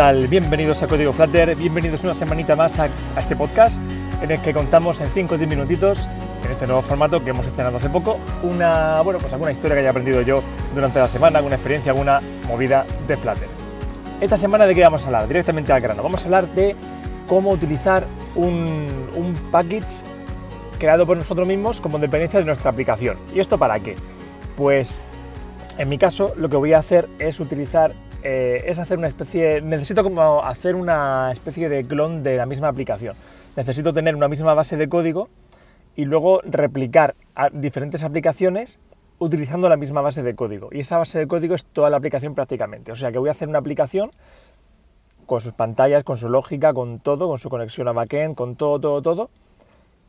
Hola, ¿qué tal? Bienvenidos a Código Flutter, bienvenidos una semanita más a, a este podcast en el que contamos en 5 o 10 minutitos, en este nuevo formato que hemos estrenado hace poco, una, bueno, pues alguna historia que haya aprendido yo durante la semana, alguna experiencia, alguna movida de Flutter. Esta semana de qué vamos a hablar? Directamente al grano. Vamos a hablar de cómo utilizar un, un package creado por nosotros mismos como dependencia de nuestra aplicación. ¿Y esto para qué? Pues en mi caso lo que voy a hacer es utilizar, eh, es hacer una especie, necesito como hacer una especie de clon de la misma aplicación. Necesito tener una misma base de código y luego replicar diferentes aplicaciones utilizando la misma base de código. Y esa base de código es toda la aplicación prácticamente. O sea que voy a hacer una aplicación con sus pantallas, con su lógica, con todo, con su conexión a backend, con todo, todo, todo.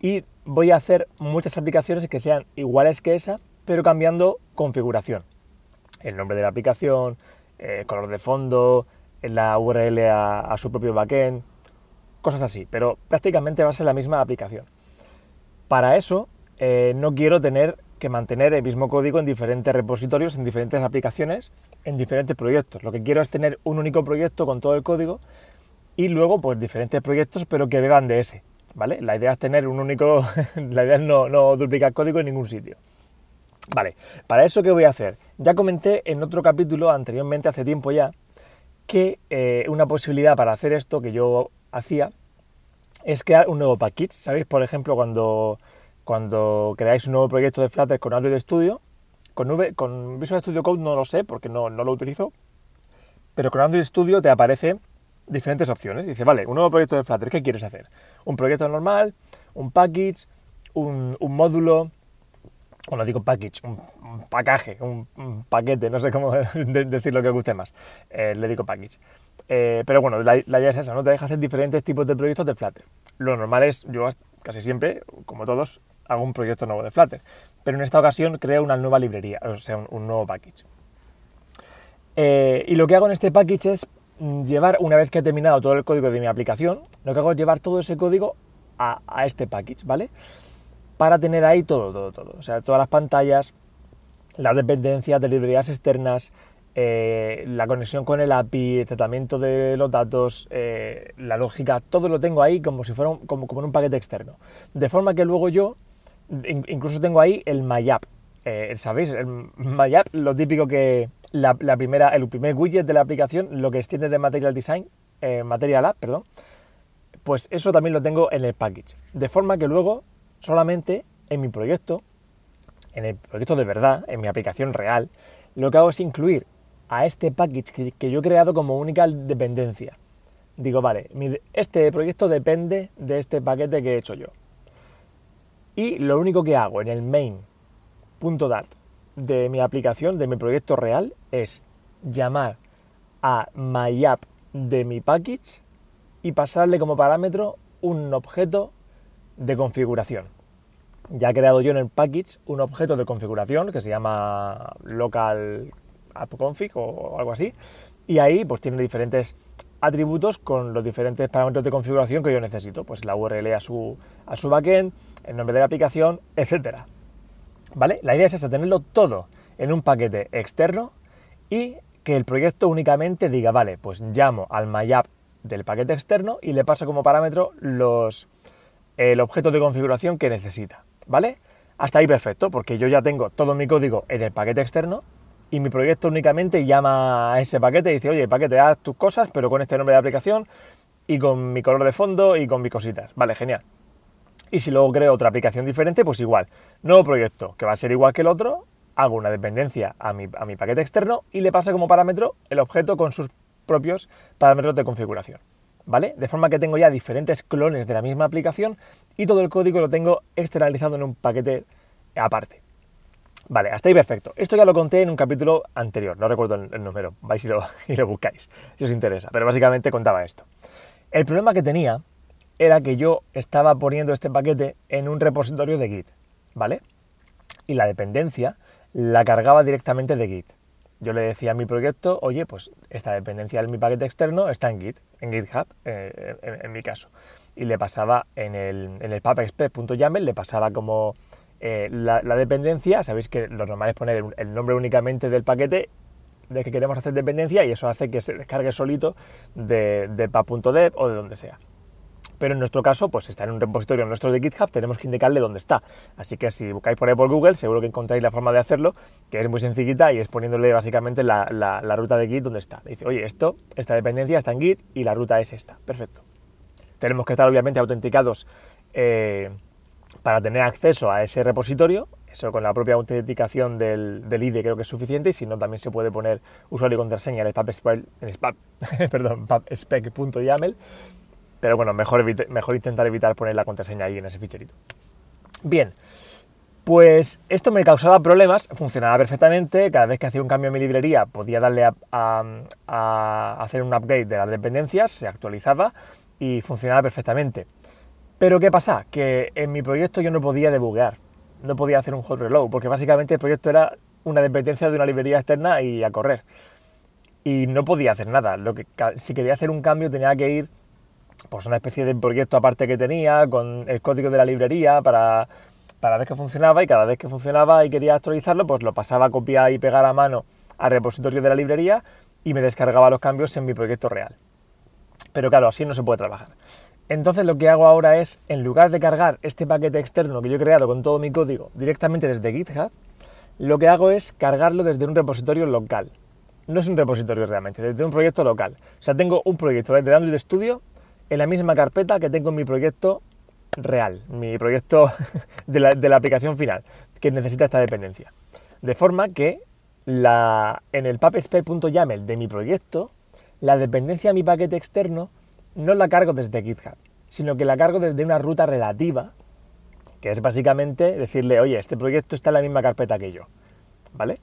Y voy a hacer muchas aplicaciones que sean iguales que esa, pero cambiando configuración. El nombre de la aplicación, eh, color de fondo, la URL a, su propio backend, cosas así, pero prácticamente va a ser la misma aplicación. Para eso eh, no quiero tener que mantener el mismo código en diferentes repositorios, en diferentes aplicaciones, en diferentes proyectos. Lo que quiero es tener un único proyecto con todo el código y luego pues diferentes proyectos pero que beban de ese. ¿Vale? La idea es tener un único, la idea es no, no duplicar código en ningún sitio. Vale, para eso ¿qué voy a hacer? Ya comenté en otro capítulo anteriormente, hace tiempo ya, que eh, una posibilidad para hacer esto que yo hacía es crear un nuevo package. ¿Sabéis? Por ejemplo, cuando, cuando creáis un nuevo proyecto de Flutter con Android Studio, con, Visual Studio Code no lo sé porque no, no lo utilizo, pero con Android Studio te aparecen diferentes opciones. Dice, vale, un nuevo proyecto de Flutter, ¿qué quieres hacer? ¿Un proyecto normal? ¿Un package? ¿Un, un módulo? Bueno, digo package, un, un un, paquete, no sé cómo decir lo que guste más. Eh, le digo package. Eh, pero bueno, la, idea es esa, ¿no? Te deja hacer diferentes tipos de proyectos de Flutter. Lo normal es, yo casi siempre, como todos, hago un proyecto nuevo de Flutter. Pero en esta ocasión creo una nueva librería, o sea, un, nuevo package. Eh, y lo que hago en este package es llevar, una vez que he terminado todo el código de mi aplicación, lo que hago es llevar todo ese código a este package, ¿vale? Para tener ahí todo, todo, todo. O sea, todas las pantallas, las dependencias de librerías externas, eh, la conexión con el API, el tratamiento de los datos, eh, la lógica, todo lo tengo ahí como si fuera un, como, como en un paquete externo. De forma que luego yo incluso tengo ahí el MyApp. Eh, ¿Sabéis? El MyApp, lo típico que la, primera, el primer widget de la aplicación, lo que extiende de Material Design, Material App, perdón, pues eso también lo tengo en el package. De forma que luego solamente en mi proyecto, en el proyecto de verdad, en mi aplicación real, lo que hago es incluir a este package que, yo he creado como única dependencia. Digo, vale, este proyecto depende de este paquete que he hecho yo. Y lo único que hago en el main.dart de mi aplicación, de mi proyecto real, es llamar a myapp de mi package y pasarle como parámetro un objeto de configuración. Ya he creado yo en el package un objeto de configuración que se llama local appconfig o algo así, y ahí pues tiene diferentes atributos con los diferentes parámetros de configuración que yo necesito, pues la URL a su, a su backend, el nombre de la aplicación, etcétera. ¿Vale? La idea es esa, tenerlo todo en un paquete externo y que el proyecto únicamente diga, vale, pues llamo al myapp del paquete externo y le paso como parámetro los, el objeto de configuración que necesita, ¿vale? Hasta ahí perfecto, porque yo ya tengo todo mi código en el paquete externo y mi proyecto únicamente llama a ese paquete y dice, oye, paquete, haz tus cosas, pero con este nombre de aplicación y con mi color de fondo y con mis cositas. Vale, genial. Y si luego creo otra aplicación diferente, pues igual. Nuevo proyecto, que va a ser igual que el otro, hago una dependencia a mi, a mi paquete externo y le paso como parámetro el objeto con sus propios parámetros de configuración. ¿Vale? De forma que tengo ya diferentes clones de la misma aplicación y todo el código lo tengo externalizado en un paquete aparte. Vale, hasta ahí perfecto. Esto ya lo conté en un capítulo anterior, no recuerdo el, número, vais y lo, y lo buscáis, si os interesa, pero básicamente contaba esto. El problema que tenía era que yo estaba poniendo este paquete en un repositorio de Git, ¿vale? Y la dependencia la cargaba directamente de Git yo le decía a mi proyecto, oye, pues esta dependencia de mi paquete externo está en Git, en GitHub, eh, en, mi caso. Y le pasaba en el, en el le pasaba como eh, la, la, dependencia, sabéis que lo normal es poner el nombre únicamente del paquete, de que queremos hacer dependencia y eso hace que se descargue solito de, de pub.dev o de donde sea pero en nuestro caso, pues está en un repositorio nuestro de GitHub, tenemos que indicarle dónde está. Así que si buscáis por ahí por Google, seguro que encontráis la forma de hacerlo, que es muy sencillita y es poniéndole básicamente la, ruta de Git donde está. dice, oye, esto, esta dependencia está en Git y la ruta es esta. Perfecto. Tenemos que estar obviamente autenticados eh, para tener acceso a ese repositorio. Eso con la propia autenticación del, del, IDE creo que es suficiente y si no también se puede poner usuario y contraseña en el pubspec.yaml pero bueno, mejor, mejor intentar evitar poner la contraseña ahí en ese ficherito. Bien, pues esto me causaba problemas, funcionaba perfectamente, cada vez que hacía un cambio en mi librería podía darle a, hacer un upgrade de las dependencias, se actualizaba y funcionaba perfectamente. Pero ¿qué pasa? Que en mi proyecto yo no podía debuguear, no podía hacer un hot reload, porque básicamente el proyecto era una dependencia de una librería externa y a correr. Y no podía hacer nada. Lo que, si quería hacer un cambio tenía que ir pues una especie de proyecto aparte que tenía con el código de la librería para, para ver que funcionaba y cada vez que funcionaba y quería actualizarlo, pues lo pasaba a copiar y pegar a mano al repositorio de la librería y me descargaba los cambios en mi proyecto real. Pero claro, así no se puede trabajar. Entonces lo que hago ahora es, en lugar de cargar este paquete externo que yo he creado con todo mi código directamente desde GitHub, lo que hago es cargarlo desde un repositorio local. No es un repositorio realmente, desde un proyecto local. O sea, tengo un proyecto desde Android Studio en la misma carpeta que tengo mi proyecto real, mi proyecto de la, aplicación final, que necesita esta dependencia. De forma que en el pubspec.yaml de mi proyecto, la dependencia a mi paquete externo no la cargo desde GitHub, sino que la cargo desde una ruta relativa, que es básicamente decirle, oye, este proyecto está en la misma carpeta que yo, ¿vale?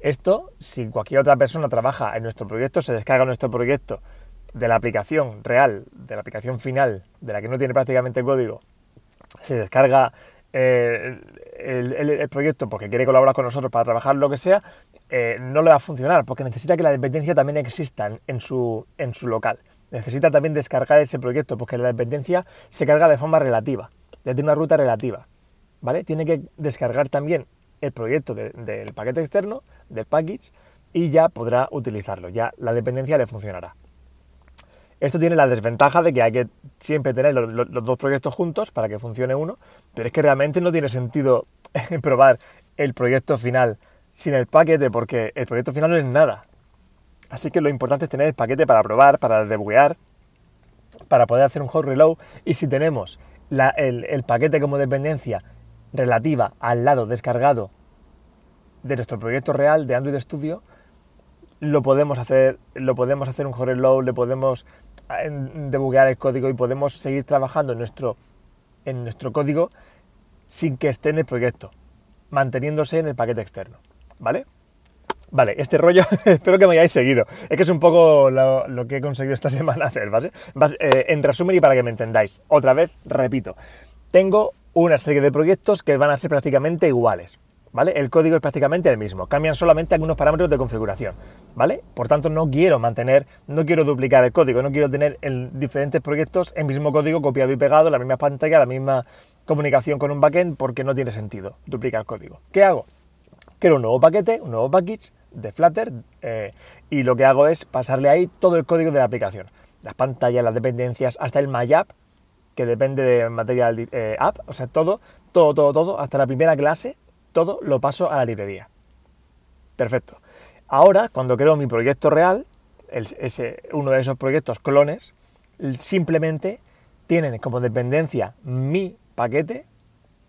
Esto, si cualquier otra persona trabaja en nuestro proyecto, se descarga nuestro proyecto de la aplicación real, de la aplicación final, de la que no tiene prácticamente código, se descarga eh, el, proyecto porque quiere colaborar con nosotros para trabajar lo que sea, eh, no le va a funcionar porque necesita que la dependencia también exista en, su, en su local. Necesita también descargar ese proyecto porque la dependencia se carga de forma relativa, desde una ruta relativa. ¿vale? Tiene que descargar también el proyecto del paquete externo, del package, y ya podrá utilizarlo. Ya la dependencia le funcionará. Esto tiene la desventaja de que hay que siempre tener los, dos proyectos juntos para que funcione uno, pero es que realmente no tiene sentido probar el proyecto final sin el paquete porque el proyecto final no es nada. Así que lo importante es tener el paquete para probar, para debuguear, para poder hacer un hot reload y si tenemos el, el paquete como dependencia relativa al lado descargado de nuestro proyecto real de Android Studio, lo podemos hacer, lo podemos hacer un hot reload, le podemos debuguear el código y podemos seguir trabajando en nuestro, en nuestro código sin que esté en el proyecto, manteniéndose en el paquete externo. ¿Vale? Vale, este rollo espero que me hayáis seguido. Es que es un poco lo, que he conseguido esta semana hacer, ¿vale? Eh, en resumen y para que me entendáis, otra vez, repito, tengo una serie de proyectos que van a ser prácticamente iguales. El código es prácticamente el mismo, cambian solamente algunos parámetros de configuración. Por tanto, no quiero mantener, no quiero duplicar el código, no quiero tener en diferentes proyectos el mismo código copiado y pegado, la misma pantalla, la misma comunicación con un backend, porque no tiene sentido duplicar código. ¿Qué hago? Creo un nuevo paquete, un nuevo package de Flutter eh, y lo que hago es pasarle ahí todo el código de la aplicación. Las pantallas, las dependencias, hasta el MyApp, que depende de Material eh, App, o sea, todo, todo, todo, todo, hasta la primera clase todo lo paso a la librería. Perfecto. Ahora, cuando creo mi proyecto real, ese, uno de esos proyectos clones, simplemente tienen como dependencia mi paquete,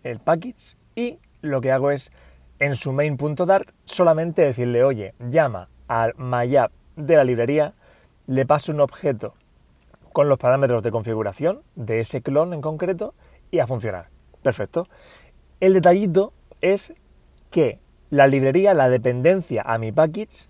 el package, y lo que hago es en su main.dart solamente decirle, oye, llama al myapp de la librería, le paso un objeto con los parámetros de configuración de ese clon en concreto y a funcionar. Perfecto. El detallito es que la librería, la dependencia a mi package,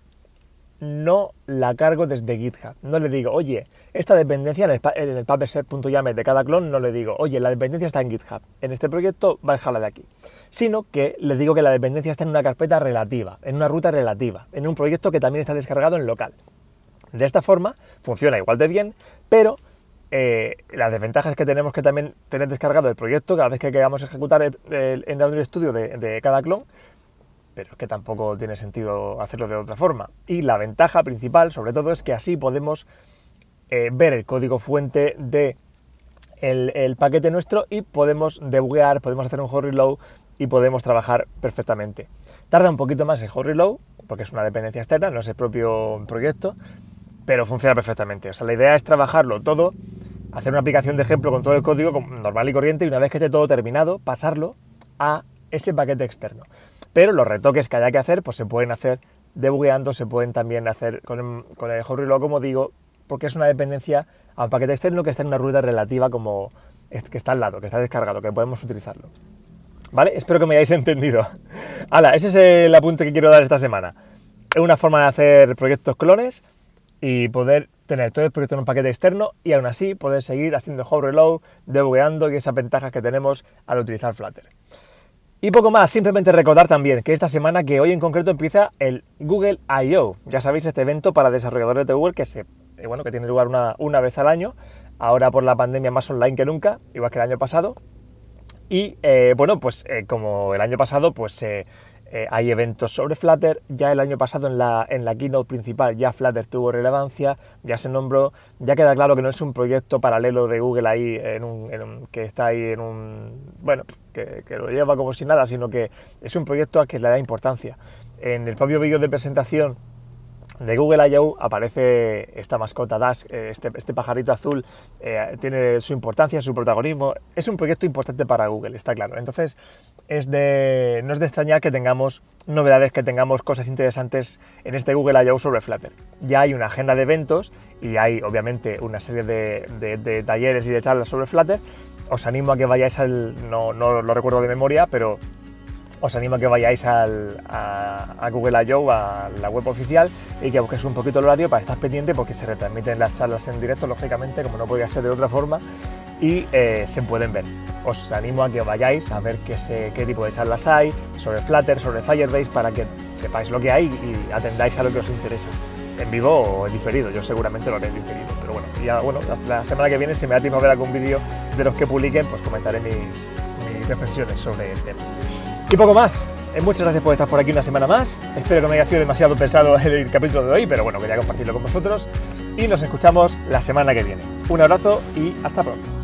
no la cargo desde GitHub. No le digo, oye, esta dependencia en el, en de cada clon, no le digo, oye, la dependencia está en GitHub. En este proyecto, bájala de aquí. Sino que le digo que la dependencia está en una carpeta relativa, en una ruta relativa, en un proyecto que también está descargado en local. De esta forma, funciona igual de bien, pero eh, las desventajas que tenemos que también tener descargado el proyecto cada vez que queramos ejecutar el, el, Studio de, cada clon pero es que tampoco tiene sentido hacerlo de otra forma. Y la ventaja principal, sobre todo, es que así podemos eh, ver el código fuente de el, paquete nuestro y podemos debuguear, podemos hacer un hot reload y podemos trabajar perfectamente. Tarda un poquito más el hot reload, porque es una dependencia externa, no es el propio proyecto, pero funciona perfectamente. O sea, la idea es trabajarlo todo, hacer una aplicación de ejemplo con todo el código normal y corriente y una vez que esté todo terminado, pasarlo a ese paquete externo. Pero los retoques que haya que hacer, pues se pueden hacer debugueando, se pueden también hacer con el, con el reload, como digo, porque es una dependencia a un paquete externo que está en una rueda relativa como que está al lado, que está descargado, que podemos utilizarlo. ¿Vale? Espero que me hayáis entendido. Hala, ese es el apunte que quiero dar esta semana. Es una forma de hacer proyectos clones y poder tener todo el proyecto en un paquete externo y aún así poder seguir haciendo home reload, debugueando y esas ventajas que tenemos al utilizar Flutter. Y poco más, simplemente recordar también que esta semana, que hoy en concreto empieza el Google I.O. Ya sabéis, este evento para desarrolladores de Google que, se, eh, bueno, que tiene lugar una, una vez al año, ahora por la pandemia más online que nunca, igual que el año pasado. Y eh, bueno, pues eh, como el año pasado, pues eh, hay eventos sobre Flutter, ya el año pasado en la, en la keynote principal ya Flutter tuvo relevancia, ya se nombró, ya queda claro que no es un proyecto paralelo de Google ahí, en un, que está ahí en un, bueno, que, que, lo lleva como si nada, sino que es un proyecto al que le da importancia. En el propio vídeo de presentación de Google I.O. aparece esta mascota Dash, eh, este, este, pajarito azul, eh, tiene su importancia, su protagonismo. Es un proyecto importante para Google, está claro. Entonces, no es de extrañar que tengamos novedades, que tengamos cosas interesantes en este Google I.O. sobre Flutter. Ya hay una agenda de eventos y hay, obviamente, una serie de, talleres y de charlas sobre Flutter. Os animo a que vayáis al, no, no lo recuerdo de memoria, pero os animo a que vayáis a, Google I.O., a la web oficial, y que busquéis un poquito el horario para estar pendiente, porque se retransmiten las charlas en directo, lógicamente, como no podía ser de otra forma, y eh, se pueden ver. Os animo a que vayáis a ver qué, tipo de charlas hay, sobre Flutter, sobre Firebase, para que sepáis lo que hay y atendáis a lo que os interesa. En vivo o en diferido, yo seguramente lo haré diferido, pero bueno, ya bueno, la, semana que viene, si me da tiempo a ver algún vídeo de los que publiquen, pues comentaré mis reflexiones sobre el tema. Y poco más. Eh, muchas gracias por estar por aquí una semana más. Espero que no haya sido demasiado pesado el capítulo de hoy, pero bueno, quería compartirlo con vosotros. Y nos escuchamos la semana que viene. Un abrazo y hasta pronto.